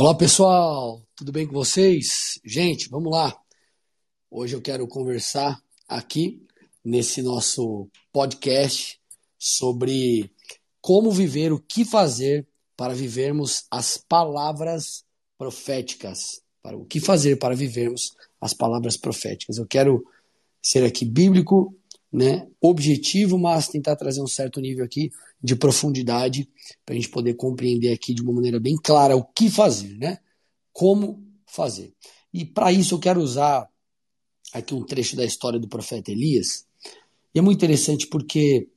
Olá pessoal, tudo bem com vocês? Gente, vamos lá. Hoje eu quero conversar aqui nesse nosso podcast sobre como viver, o que fazer para vivermos as palavras proféticas. Para o que fazer para vivermos as palavras proféticas. Eu quero ser aqui bíblico, né, objetivo, mas tentar trazer um certo nível aqui de profundidade para a gente poder compreender aqui de uma maneira bem clara o que fazer, né? Como fazer. E para isso eu quero usar aqui um trecho da história do profeta Elias. E é muito interessante porque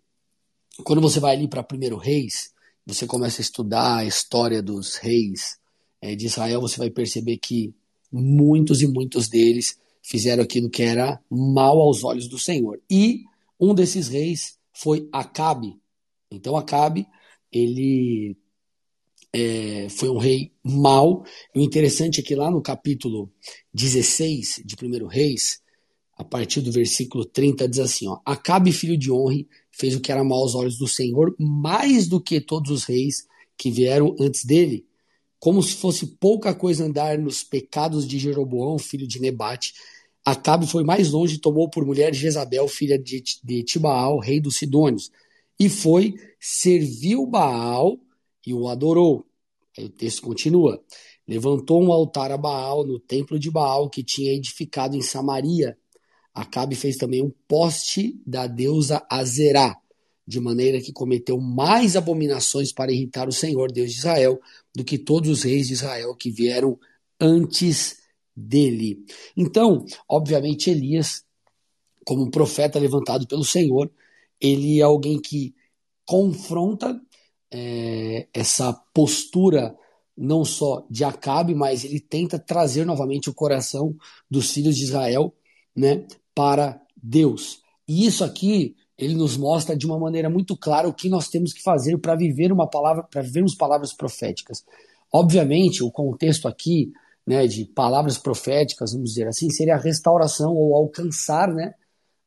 quando você vai ali para primeiro Reis, você começa a estudar a história dos reis é, de Israel, você vai perceber que muitos e muitos deles fizeram aquilo que era mal aos olhos do Senhor. E um desses reis foi Acabe. Então Acabe, ele é, foi um rei mau. E o interessante é que lá no capítulo 16 de 1 Reis, a partir do versículo 30, diz assim: ó, Acabe, filho de Honre, fez o que era mal aos olhos do Senhor, mais do que todos os reis que vieram antes dele, como se fosse pouca coisa andar nos pecados de Jeroboão, filho de Nebate, Acabe foi mais longe e tomou por mulher Jezabel, filha de, de Tibaal, rei dos Sidônios, e foi, serviu Baal e o adorou. Aí o texto continua. Levantou um altar a Baal no templo de Baal que tinha edificado em Samaria. Acabe fez também um poste da deusa Azerá, de maneira que cometeu mais abominações para irritar o Senhor, Deus de Israel, do que todos os reis de Israel que vieram antes dele. Então, obviamente, Elias, como um profeta levantado pelo Senhor, ele é alguém que confronta é, essa postura não só de Acabe, mas ele tenta trazer novamente o coração dos filhos de Israel né, para Deus. E isso aqui ele nos mostra de uma maneira muito clara o que nós temos que fazer para viver uma palavra, para vivermos palavras proféticas. Obviamente, o contexto aqui né, de palavras proféticas, vamos dizer assim, seria a restauração ou alcançar né,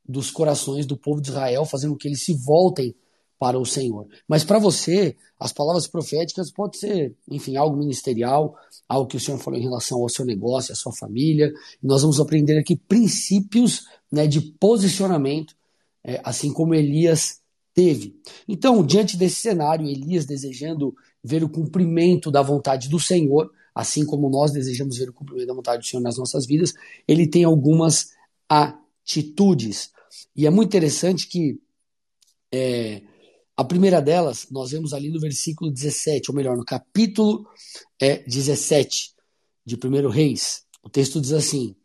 dos corações do povo de Israel, fazendo com que eles se voltem para o Senhor. Mas para você, as palavras proféticas pode ser, enfim, algo ministerial, algo que o Senhor falou em relação ao seu negócio, à sua família. Nós vamos aprender aqui princípios né, de posicionamento, é, assim como Elias teve. Então, diante desse cenário, Elias desejando ver o cumprimento da vontade do Senhor, assim como nós desejamos ver o cumprimento da vontade do Senhor nas nossas vidas, ele tem algumas atitudes. E é muito interessante que é, a primeira delas, nós vemos ali no versículo 17, ou melhor, no capítulo é, 17 de 1 Reis. O texto diz assim: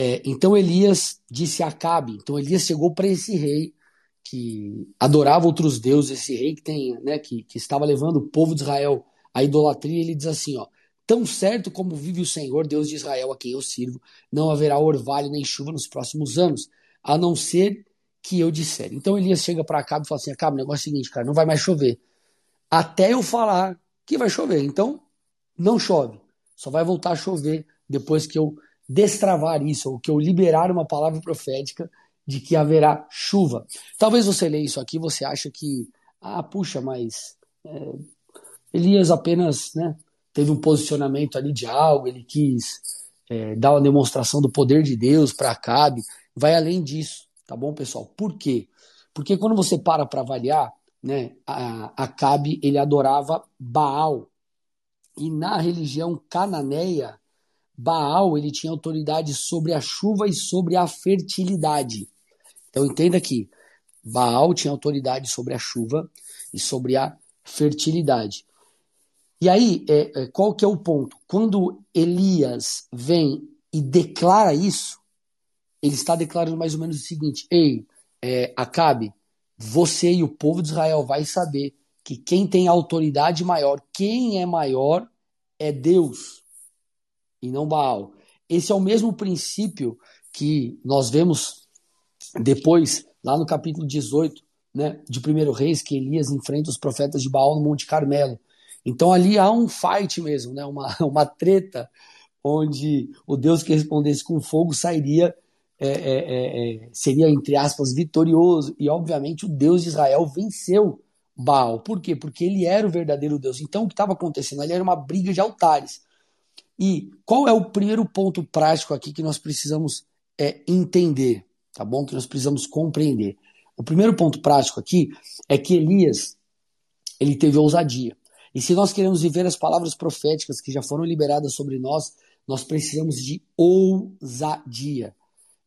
é, Então Elias disse a Acabe, então Elias chegou para esse rei que adorava outros deuses, esse rei que tem, né, que, que estava levando o povo de Israel à idolatria, ele diz assim, ó, Tão certo como vive o Senhor, Deus de Israel, a quem eu sirvo, não haverá orvalho nem chuva nos próximos anos, a não ser que eu disser. Então Elias chega para Acabe e fala assim: Acabe, o negócio é o seguinte, cara, não vai mais chover. Até eu falar que vai chover. Então, não chove. Só vai voltar a chover depois que eu destravar isso, ou que eu liberar uma palavra profética de que haverá chuva. Talvez você leia isso aqui você acha que, ah, puxa, mas é, Elias apenas né, teve um posicionamento ali de algo, ele quis é, dar uma demonstração do poder de Deus para Acabe. Vai além disso, tá bom, pessoal? Por quê? Porque quando você para para avaliar, né, Acabe ele adorava Baal. E na religião cananeia, Baal ele tinha autoridade sobre a chuva e sobre a fertilidade. Então entenda aqui, Baal tinha autoridade sobre a chuva e sobre a fertilidade. E aí, é, é, qual que é o ponto? Quando Elias vem e declara isso, ele está declarando mais ou menos o seguinte: Ei, é, Acabe, você e o povo de Israel vai saber que quem tem autoridade maior, quem é maior, é Deus e não Baal. Esse é o mesmo princípio que nós vemos depois, lá no capítulo 18 né, de 1 Reis, que Elias enfrenta os profetas de Baal no Monte Carmelo. Então ali há um fight mesmo, né? uma, uma treta, onde o Deus que respondesse com fogo sairia, é, é, é, é, seria, entre aspas, vitorioso. E obviamente o Deus de Israel venceu Baal. Por quê? Porque ele era o verdadeiro Deus. Então o que estava acontecendo ali era uma briga de altares. E qual é o primeiro ponto prático aqui que nós precisamos é, entender, tá bom? Que nós precisamos compreender. O primeiro ponto prático aqui é que Elias ele teve ousadia. E se nós queremos viver as palavras proféticas que já foram liberadas sobre nós, nós precisamos de ousadia.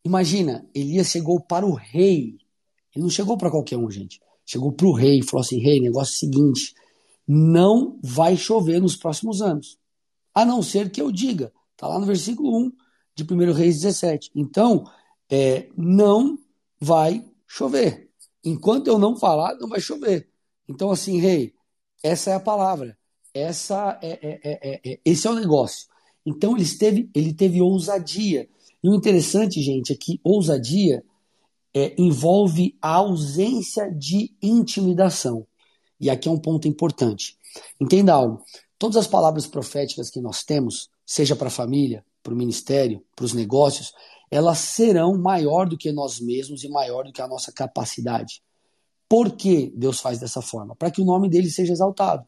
Imagina, Elias chegou para o rei. Ele não chegou para qualquer um, gente. Chegou para o rei e falou assim: Rei, negócio é seguinte, não vai chover nos próximos anos. A não ser que eu diga. Está lá no versículo 1 de 1 Reis 17. Então, é, não vai chover. Enquanto eu não falar, não vai chover. Então, assim, rei, essa é a palavra. Essa é, é, é, é, esse é o negócio. Então ele teve, ele teve ousadia. E o interessante, gente, é que ousadia é, envolve a ausência de intimidação. E aqui é um ponto importante. Entenda algo. Todas as palavras proféticas que nós temos, seja para a família, para o ministério, para os negócios, elas serão maior do que nós mesmos e maior do que a nossa capacidade. Por que Deus faz dessa forma? Para que o nome dele seja exaltado.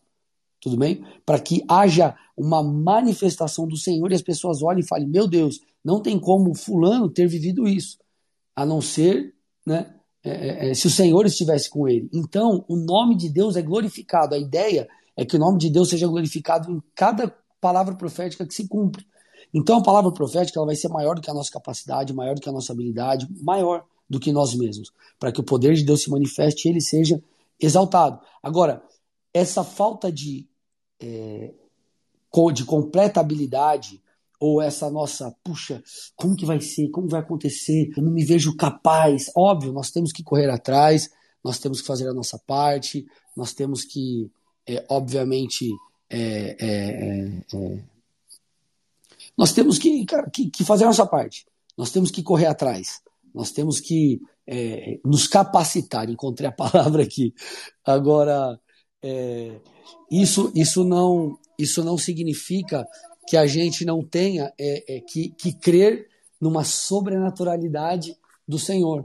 Tudo bem? Para que haja uma manifestação do Senhor e as pessoas olhem e falem: Meu Deus, não tem como Fulano ter vivido isso, a não ser né, é, é, é, se o Senhor estivesse com ele. Então, o nome de Deus é glorificado. A ideia é que o nome de Deus seja glorificado em cada palavra profética que se cumpre. Então, a palavra profética ela vai ser maior do que a nossa capacidade, maior do que a nossa habilidade, maior do que nós mesmos, para que o poder de Deus se manifeste e ele seja exaltado. Agora, essa falta de, é, de completa habilidade, ou essa nossa, puxa, como que vai ser? Como vai acontecer? Eu não me vejo capaz. Óbvio, nós temos que correr atrás, nós temos que fazer a nossa parte, nós temos que, é, obviamente, é, é, é, é nós temos que, cara, que, que, fazer a nossa parte. Nós temos que correr atrás. Nós temos que nos capacitar. Encontrei a palavra aqui. Agora, isso, isso, não, isso não significa que a gente não tenha que, que crer numa sobrenaturalidade do Senhor.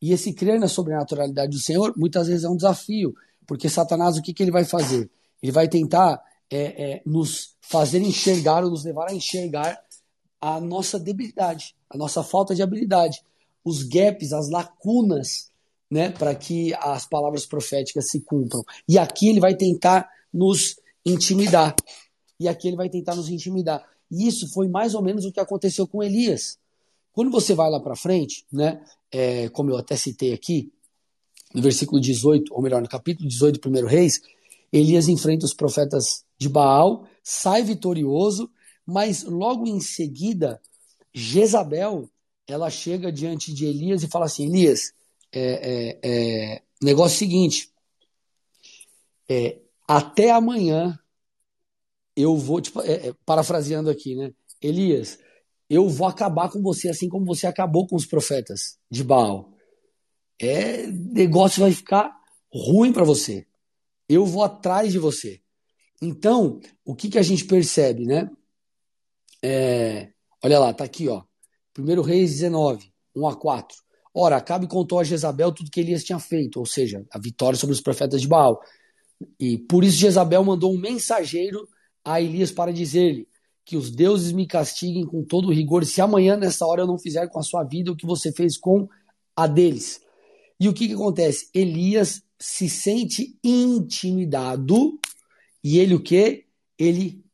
E esse crer na sobrenaturalidade do Senhor muitas vezes é um desafio, porque Satanás o que, que ele vai fazer? Ele vai tentar é, é, nos fazer enxergar ou nos levar a enxergar a nossa debilidade, a nossa falta de habilidade, os gaps, as lacunas, né, para que as palavras proféticas se cumpram. E aqui ele vai tentar nos intimidar e aqui ele vai tentar nos intimidar. E isso foi mais ou menos o que aconteceu com Elias. Quando você vai lá para frente, né, é, como eu até citei aqui, no versículo 18, ou melhor, no capítulo 18 do 1 Reis, Elias enfrenta os profetas de Baal, sai vitorioso, mas logo em seguida, Jezabel, ela chega diante de Elias e fala assim, Elias, é, é, é negócio é seguinte, é, até amanhã eu vou, tipo, é, é, parafraseando aqui, né? Elias, eu vou acabar com você assim como você acabou com os profetas de Baal. É, negócio vai ficar ruim para você. Eu vou atrás de você. Então, o que, que a gente percebe, né? É, olha lá, tá aqui, ó. 1 Reis 19, 1 a 4. Ora, Acabe contou a Jezabel tudo que Elias tinha feito, ou seja, a vitória sobre os profetas de Baal. E por isso Jezabel mandou um mensageiro a Elias para dizer-lhe que os deuses me castiguem com todo rigor se amanhã, nessa hora, eu não fizer com a sua vida o que você fez com a deles. E o que, que acontece? Elias se sente intimidado e ele o que? Ele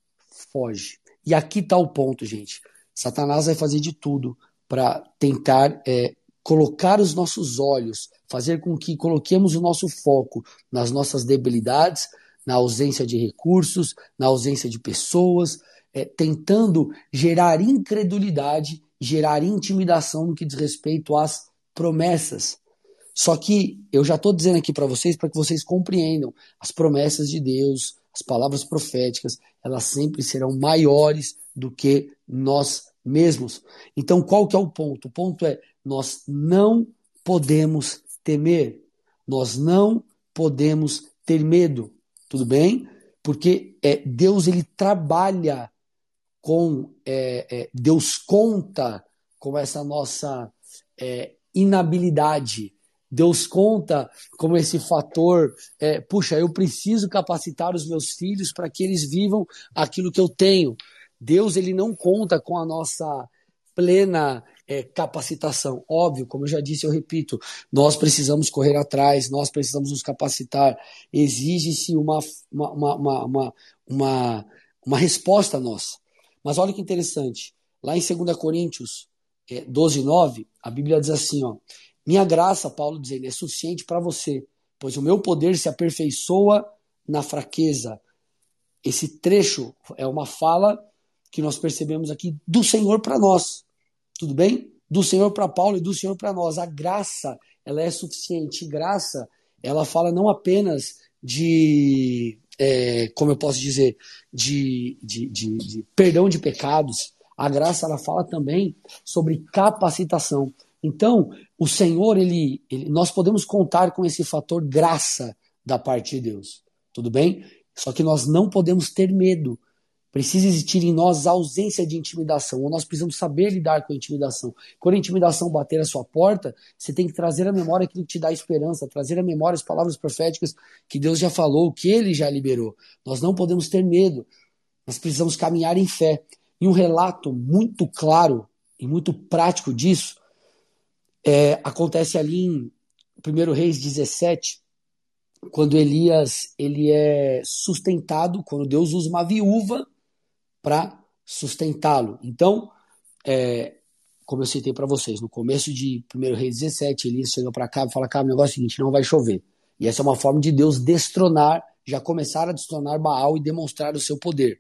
foge. E aqui está o ponto, gente. Satanás vai fazer de tudo para tentar é, colocar os nossos olhos, fazer com que coloquemos o nosso foco nas nossas debilidades, na ausência de recursos, na ausência de pessoas, é, tentando gerar incredulidade, gerar intimidação no que diz respeito às promessas. Só que eu já estou dizendo aqui para vocês para que vocês compreendam as promessas de Deus, as palavras proféticas, elas sempre serão maiores do que nós mesmos. Então, qual que é o ponto? O ponto é nós não podemos temer, nós não podemos ter medo. Tudo bem? Porque é, Deus ele trabalha com, é, é, Deus conta com essa nossa é, inabilidade. Deus conta como esse fator, é, puxa, eu preciso capacitar os meus filhos para que eles vivam aquilo que eu tenho. Deus ele não conta com a nossa plena é, capacitação. Óbvio, como eu já disse, eu repito, nós precisamos correr atrás, nós precisamos nos capacitar. Exige-se uma, uma, uma, uma, uma, uma resposta nossa. Mas olha que interessante, lá em 2 Coríntios é, 12, 9, a Bíblia diz assim, ó, minha graça, Paulo dizendo, é suficiente para você, pois o meu poder se aperfeiçoa na fraqueza. Esse trecho é uma fala que nós percebemos aqui do Senhor para nós. Tudo bem? Do Senhor para Paulo e do Senhor para nós. A graça, ela é suficiente. Graça, ela fala não apenas de, é, como eu posso dizer, de, de, de, de perdão de pecados. A graça, ela fala também sobre capacitação. Então, o Senhor, ele, ele, nós podemos contar com esse fator graça da parte de Deus. Tudo bem? Só que nós não podemos ter medo. Precisa existir em nós ausência de intimidação, ou nós precisamos saber lidar com a intimidação. Quando a intimidação bater a sua porta, você tem que trazer à memória aquilo que te dá esperança, trazer à memória as palavras proféticas que Deus já falou, que Ele já liberou. Nós não podemos ter medo, nós precisamos caminhar em fé. E um relato muito claro e muito prático disso é, acontece ali em 1 Reis 17, quando Elias ele é sustentado, quando Deus usa uma viúva para sustentá-lo. Então, é, como eu citei para vocês, no começo de 1 Reis 17, Elias chega para cá e fala: Cara, o negócio é o seguinte, não vai chover. E essa é uma forma de Deus destronar, já começar a destronar Baal e demonstrar o seu poder.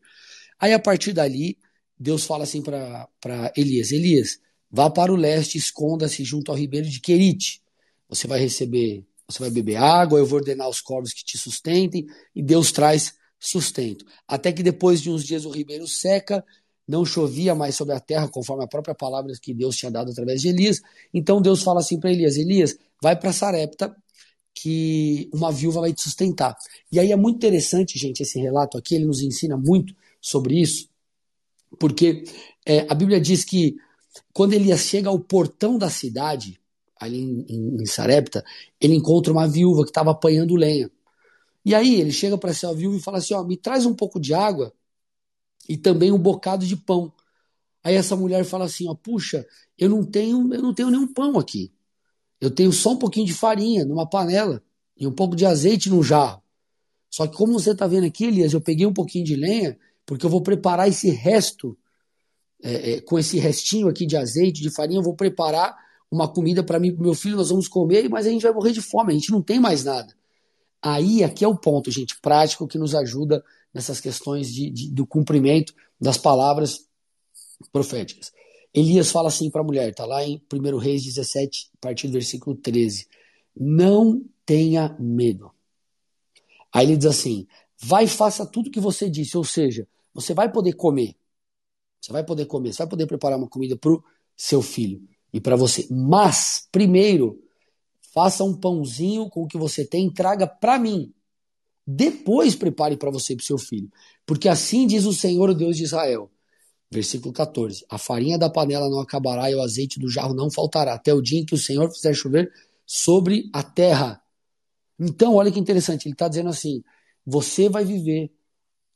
Aí, a partir dali, Deus fala assim para Elias: Elias, vá para o leste, esconda-se junto ao ribeiro de Querite. Você vai receber, você vai beber água, eu vou ordenar os corvos que te sustentem, e Deus traz sustento. Até que depois de uns dias o ribeiro seca, não chovia mais sobre a terra, conforme a própria palavra que Deus tinha dado através de Elias. Então Deus fala assim para Elias: Elias, vai para Sarepta, que uma viúva vai te sustentar. E aí é muito interessante, gente, esse relato aqui, ele nos ensina muito sobre isso, porque é, a Bíblia diz que quando Elias chega ao portão da cidade, ali em, em, em Sarepta, ele encontra uma viúva que estava apanhando lenha. E aí ele chega para essa viúva e fala assim: ó, me traz um pouco de água e também um bocado de pão. Aí essa mulher fala assim: ó, puxa, eu não tenho, eu não tenho nenhum pão aqui. Eu tenho só um pouquinho de farinha numa panela e um pouco de azeite num jarro. Só que como você está vendo aqui, Elias, eu peguei um pouquinho de lenha porque eu vou preparar esse resto, é, é, com esse restinho aqui de azeite, de farinha, eu vou preparar uma comida para mim e meu filho, nós vamos comer, mas a gente vai morrer de fome, a gente não tem mais nada. Aí, aqui é o ponto, gente, prático que nos ajuda nessas questões de, de do cumprimento das palavras proféticas. Elias fala assim para a mulher, está lá em 1 Reis 17, a partir do versículo 13: Não tenha medo. Aí ele diz assim: vai e faça tudo o que você disse, ou seja, você vai poder comer. Você vai poder comer, você vai poder preparar uma comida para o seu filho e para você. Mas, primeiro, Faça um pãozinho com o que você tem, traga para mim. Depois prepare para você e para seu filho. Porque assim diz o Senhor, o Deus de Israel. Versículo 14: A farinha da panela não acabará e o azeite do jarro não faltará, até o dia em que o Senhor fizer chover sobre a terra. Então, olha que interessante, ele está dizendo assim: você vai viver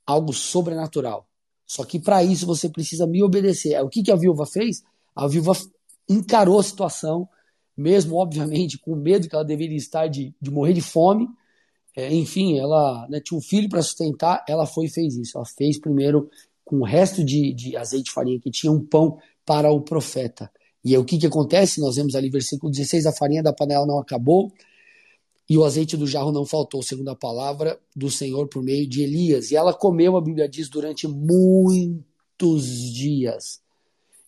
algo sobrenatural. Só que para isso você precisa me obedecer. O que, que a viúva fez? A viúva encarou a situação, mesmo, obviamente, com medo que ela deveria estar de, de morrer de fome. É, enfim, ela né, tinha um filho para sustentar, ela foi e fez isso. Ela fez primeiro com o resto de, de azeite e farinha que tinha um pão para o profeta. E aí, o que, que acontece? Nós vemos ali, versículo 16: a farinha da panela não acabou e o azeite do jarro não faltou, segundo a palavra do Senhor por meio de Elias. E ela comeu, a Bíblia diz, durante muitos dias.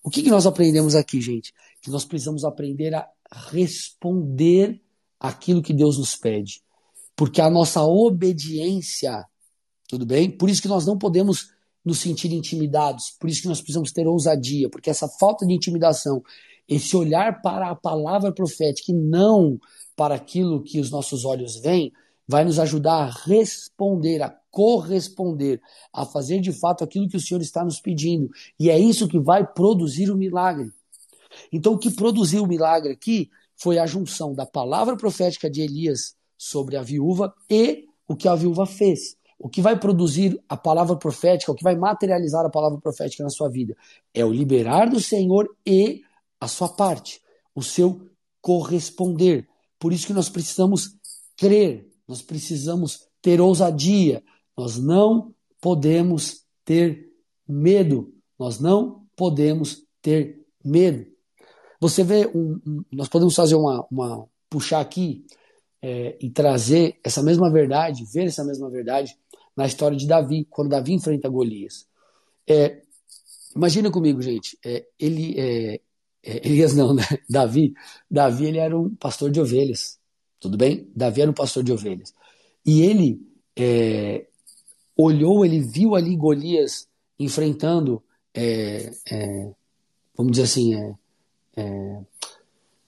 O que, que nós aprendemos aqui, gente? Que nós precisamos aprender a responder aquilo que Deus nos pede. Porque a nossa obediência, tudo bem? Por isso que nós não podemos nos sentir intimidados, por isso que nós precisamos ter ousadia, porque essa falta de intimidação, esse olhar para a palavra profética e não para aquilo que os nossos olhos veem, vai nos ajudar a responder, a corresponder, a fazer de fato aquilo que o Senhor está nos pedindo. E é isso que vai produzir o milagre. Então, o que produziu o milagre aqui foi a junção da palavra profética de Elias sobre a viúva e o que a viúva fez. o que vai produzir a palavra profética, o que vai materializar a palavra profética na sua vida é o liberar do Senhor e a sua parte, o seu corresponder. Por isso que nós precisamos crer, nós precisamos ter ousadia, nós não podemos ter medo, nós não podemos ter medo. Você vê, um, um, nós podemos fazer uma, uma puxar aqui é, e trazer essa mesma verdade, ver essa mesma verdade na história de Davi, quando Davi enfrenta Golias. É, imagina comigo, gente, é, ele, é, Elias não, né? Davi, Davi ele era um pastor de ovelhas, tudo bem? Davi era um pastor de ovelhas. E ele é, olhou, ele viu ali Golias enfrentando, é, é, vamos dizer assim, é, é,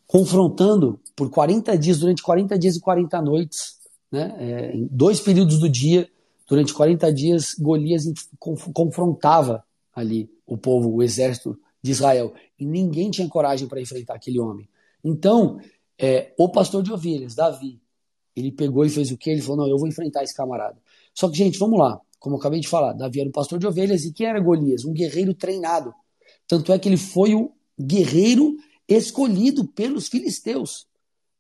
confrontando por 40 dias, durante 40 dias e 40 noites, né, é, em dois períodos do dia, durante 40 dias, Golias confrontava ali o povo, o exército de Israel. E ninguém tinha coragem para enfrentar aquele homem. Então, é, o pastor de ovelhas, Davi, ele pegou e fez o quê? Ele falou: Não, eu vou enfrentar esse camarada. Só que, gente, vamos lá. Como eu acabei de falar, Davi era um pastor de ovelhas e quem era Golias? Um guerreiro treinado. Tanto é que ele foi o guerreiro escolhido pelos filisteus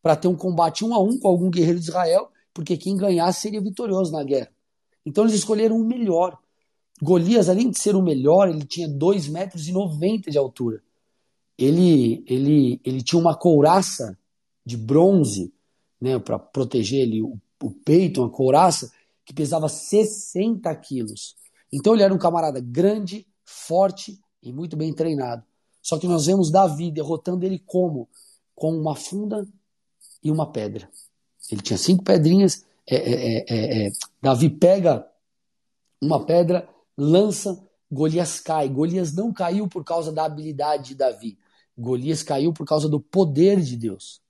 para ter um combate um a um com algum guerreiro de Israel, porque quem ganhasse seria vitorioso na guerra. Então eles escolheram o melhor. Golias, além de ser o melhor, ele tinha 2,90 metros e 90 de altura. Ele, ele, ele tinha uma couraça de bronze né, para proteger ele, o, o peito, uma couraça que pesava 60 quilos. Então ele era um camarada grande, forte e muito bem treinado. Só que nós vemos Davi derrotando ele como? Com uma funda e uma pedra. Ele tinha cinco pedrinhas. É, é, é, é Davi pega uma pedra, lança, Golias cai. Golias não caiu por causa da habilidade de Davi. Golias caiu por causa do poder de Deus.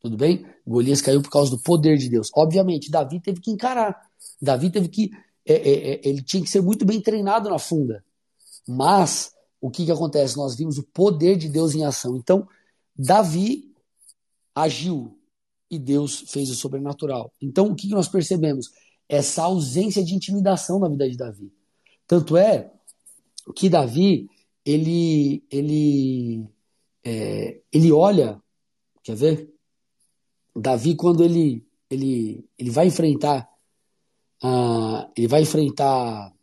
Tudo bem? Golias caiu por causa do poder de Deus. Obviamente, Davi teve que encarar. Davi teve que. É, é, é, ele tinha que ser muito bem treinado na funda. Mas o que, que acontece? Nós vimos o poder de Deus em ação. Então, Davi agiu e Deus fez o sobrenatural. Então, o que, que nós percebemos? Essa ausência de intimidação na vida de Davi. Tanto é que Davi, ele, ele, é, ele olha, quer ver? Davi, quando ele, ele, ele vai enfrentar, uh, ele vai enfrentar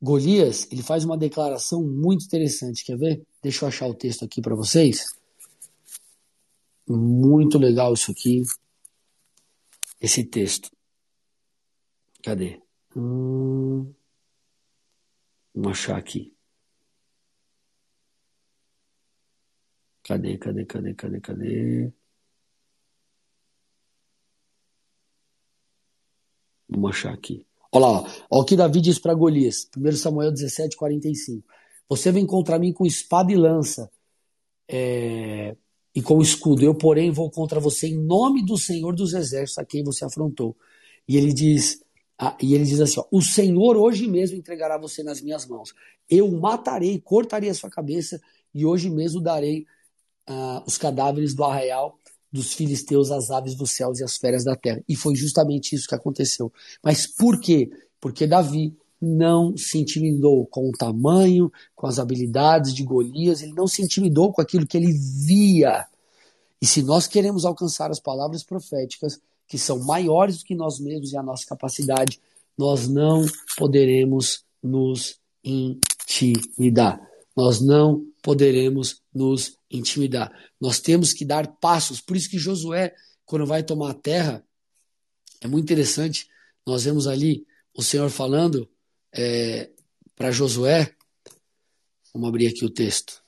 Golias, ele faz uma declaração muito interessante, quer ver? Deixa eu achar o texto aqui para vocês. Muito legal isso aqui. Esse texto. Cadê? Hum, vamos achar aqui. Cadê, cadê, cadê, cadê, cadê? Vamos achar aqui. Olha lá, ó, o que Davi diz para Golias, 1 Samuel 17, 45. Você vem contra mim com espada e lança é, e com escudo. Eu, porém, vou contra você em nome do Senhor dos Exércitos, a quem você afrontou. E ele diz, ah, e ele diz assim: ó, O Senhor hoje mesmo entregará você nas minhas mãos. Eu o matarei, cortarei a sua cabeça, e hoje mesmo darei ah, os cadáveres do arraial dos filisteus, as aves dos céus e as feras da terra. E foi justamente isso que aconteceu. Mas por quê? Porque Davi não se intimidou com o tamanho, com as habilidades de Golias, ele não se intimidou com aquilo que ele via. E se nós queremos alcançar as palavras proféticas, que são maiores do que nós mesmos e a nossa capacidade, nós não poderemos nos intimidar. Nós não poderemos nos intimidar. Nós temos que dar passos. Por isso que Josué, quando vai tomar a terra, é muito interessante. Nós vemos ali o Senhor falando é, para Josué. Vamos abrir aqui o texto.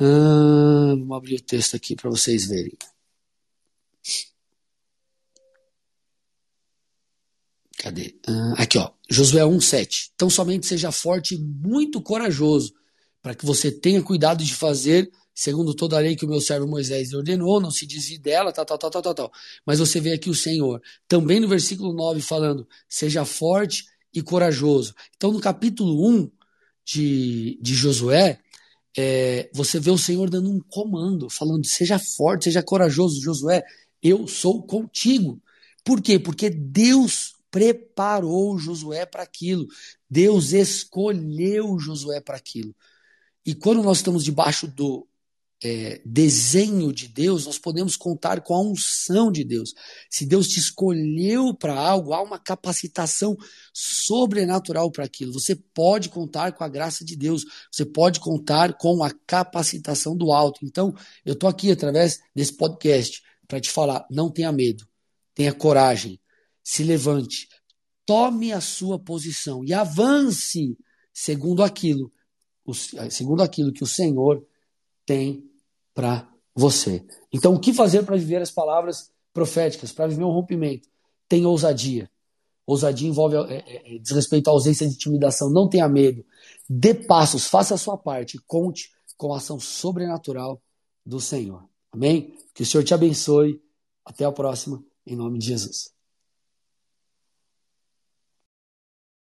Ah, vamos abrir o texto aqui para vocês verem. Cadê? Ah, aqui, ó. Josué 1,7. Então somente seja forte e muito corajoso para que você tenha cuidado de fazer segundo toda a lei que o meu servo Moisés ordenou, não se desvie dela, tal, tal, tal, tal, tal, tal. Mas você vê aqui o Senhor, também no versículo 9, falando, seja forte e corajoso. Então, no capítulo 1 de, de Josué, é, você vê o Senhor dando um comando, falando, seja forte, seja corajoso, Josué, eu sou contigo. Por quê? Porque Deus preparou Josué para aquilo. Deus escolheu Josué para aquilo. E quando nós estamos debaixo do é, desenho de Deus, nós podemos contar com a unção de Deus. Se Deus te escolheu para algo, há uma capacitação sobrenatural para aquilo. Você pode contar com a graça de Deus, você pode contar com a capacitação do alto. Então, eu estou aqui através desse podcast para te falar: não tenha medo, tenha coragem, se levante, tome a sua posição e avance segundo aquilo, segundo aquilo que o Senhor tem para você. Então, o que fazer para viver as palavras proféticas, para viver um rompimento? Tem ousadia. Ousadia envolve é, é, é, diz respeito à ausência de intimidação. Não tenha medo. Dê passos, faça a sua parte. Conte com a ação sobrenatural do Senhor. Amém? Que o Senhor te abençoe. Até a próxima, em nome de Jesus.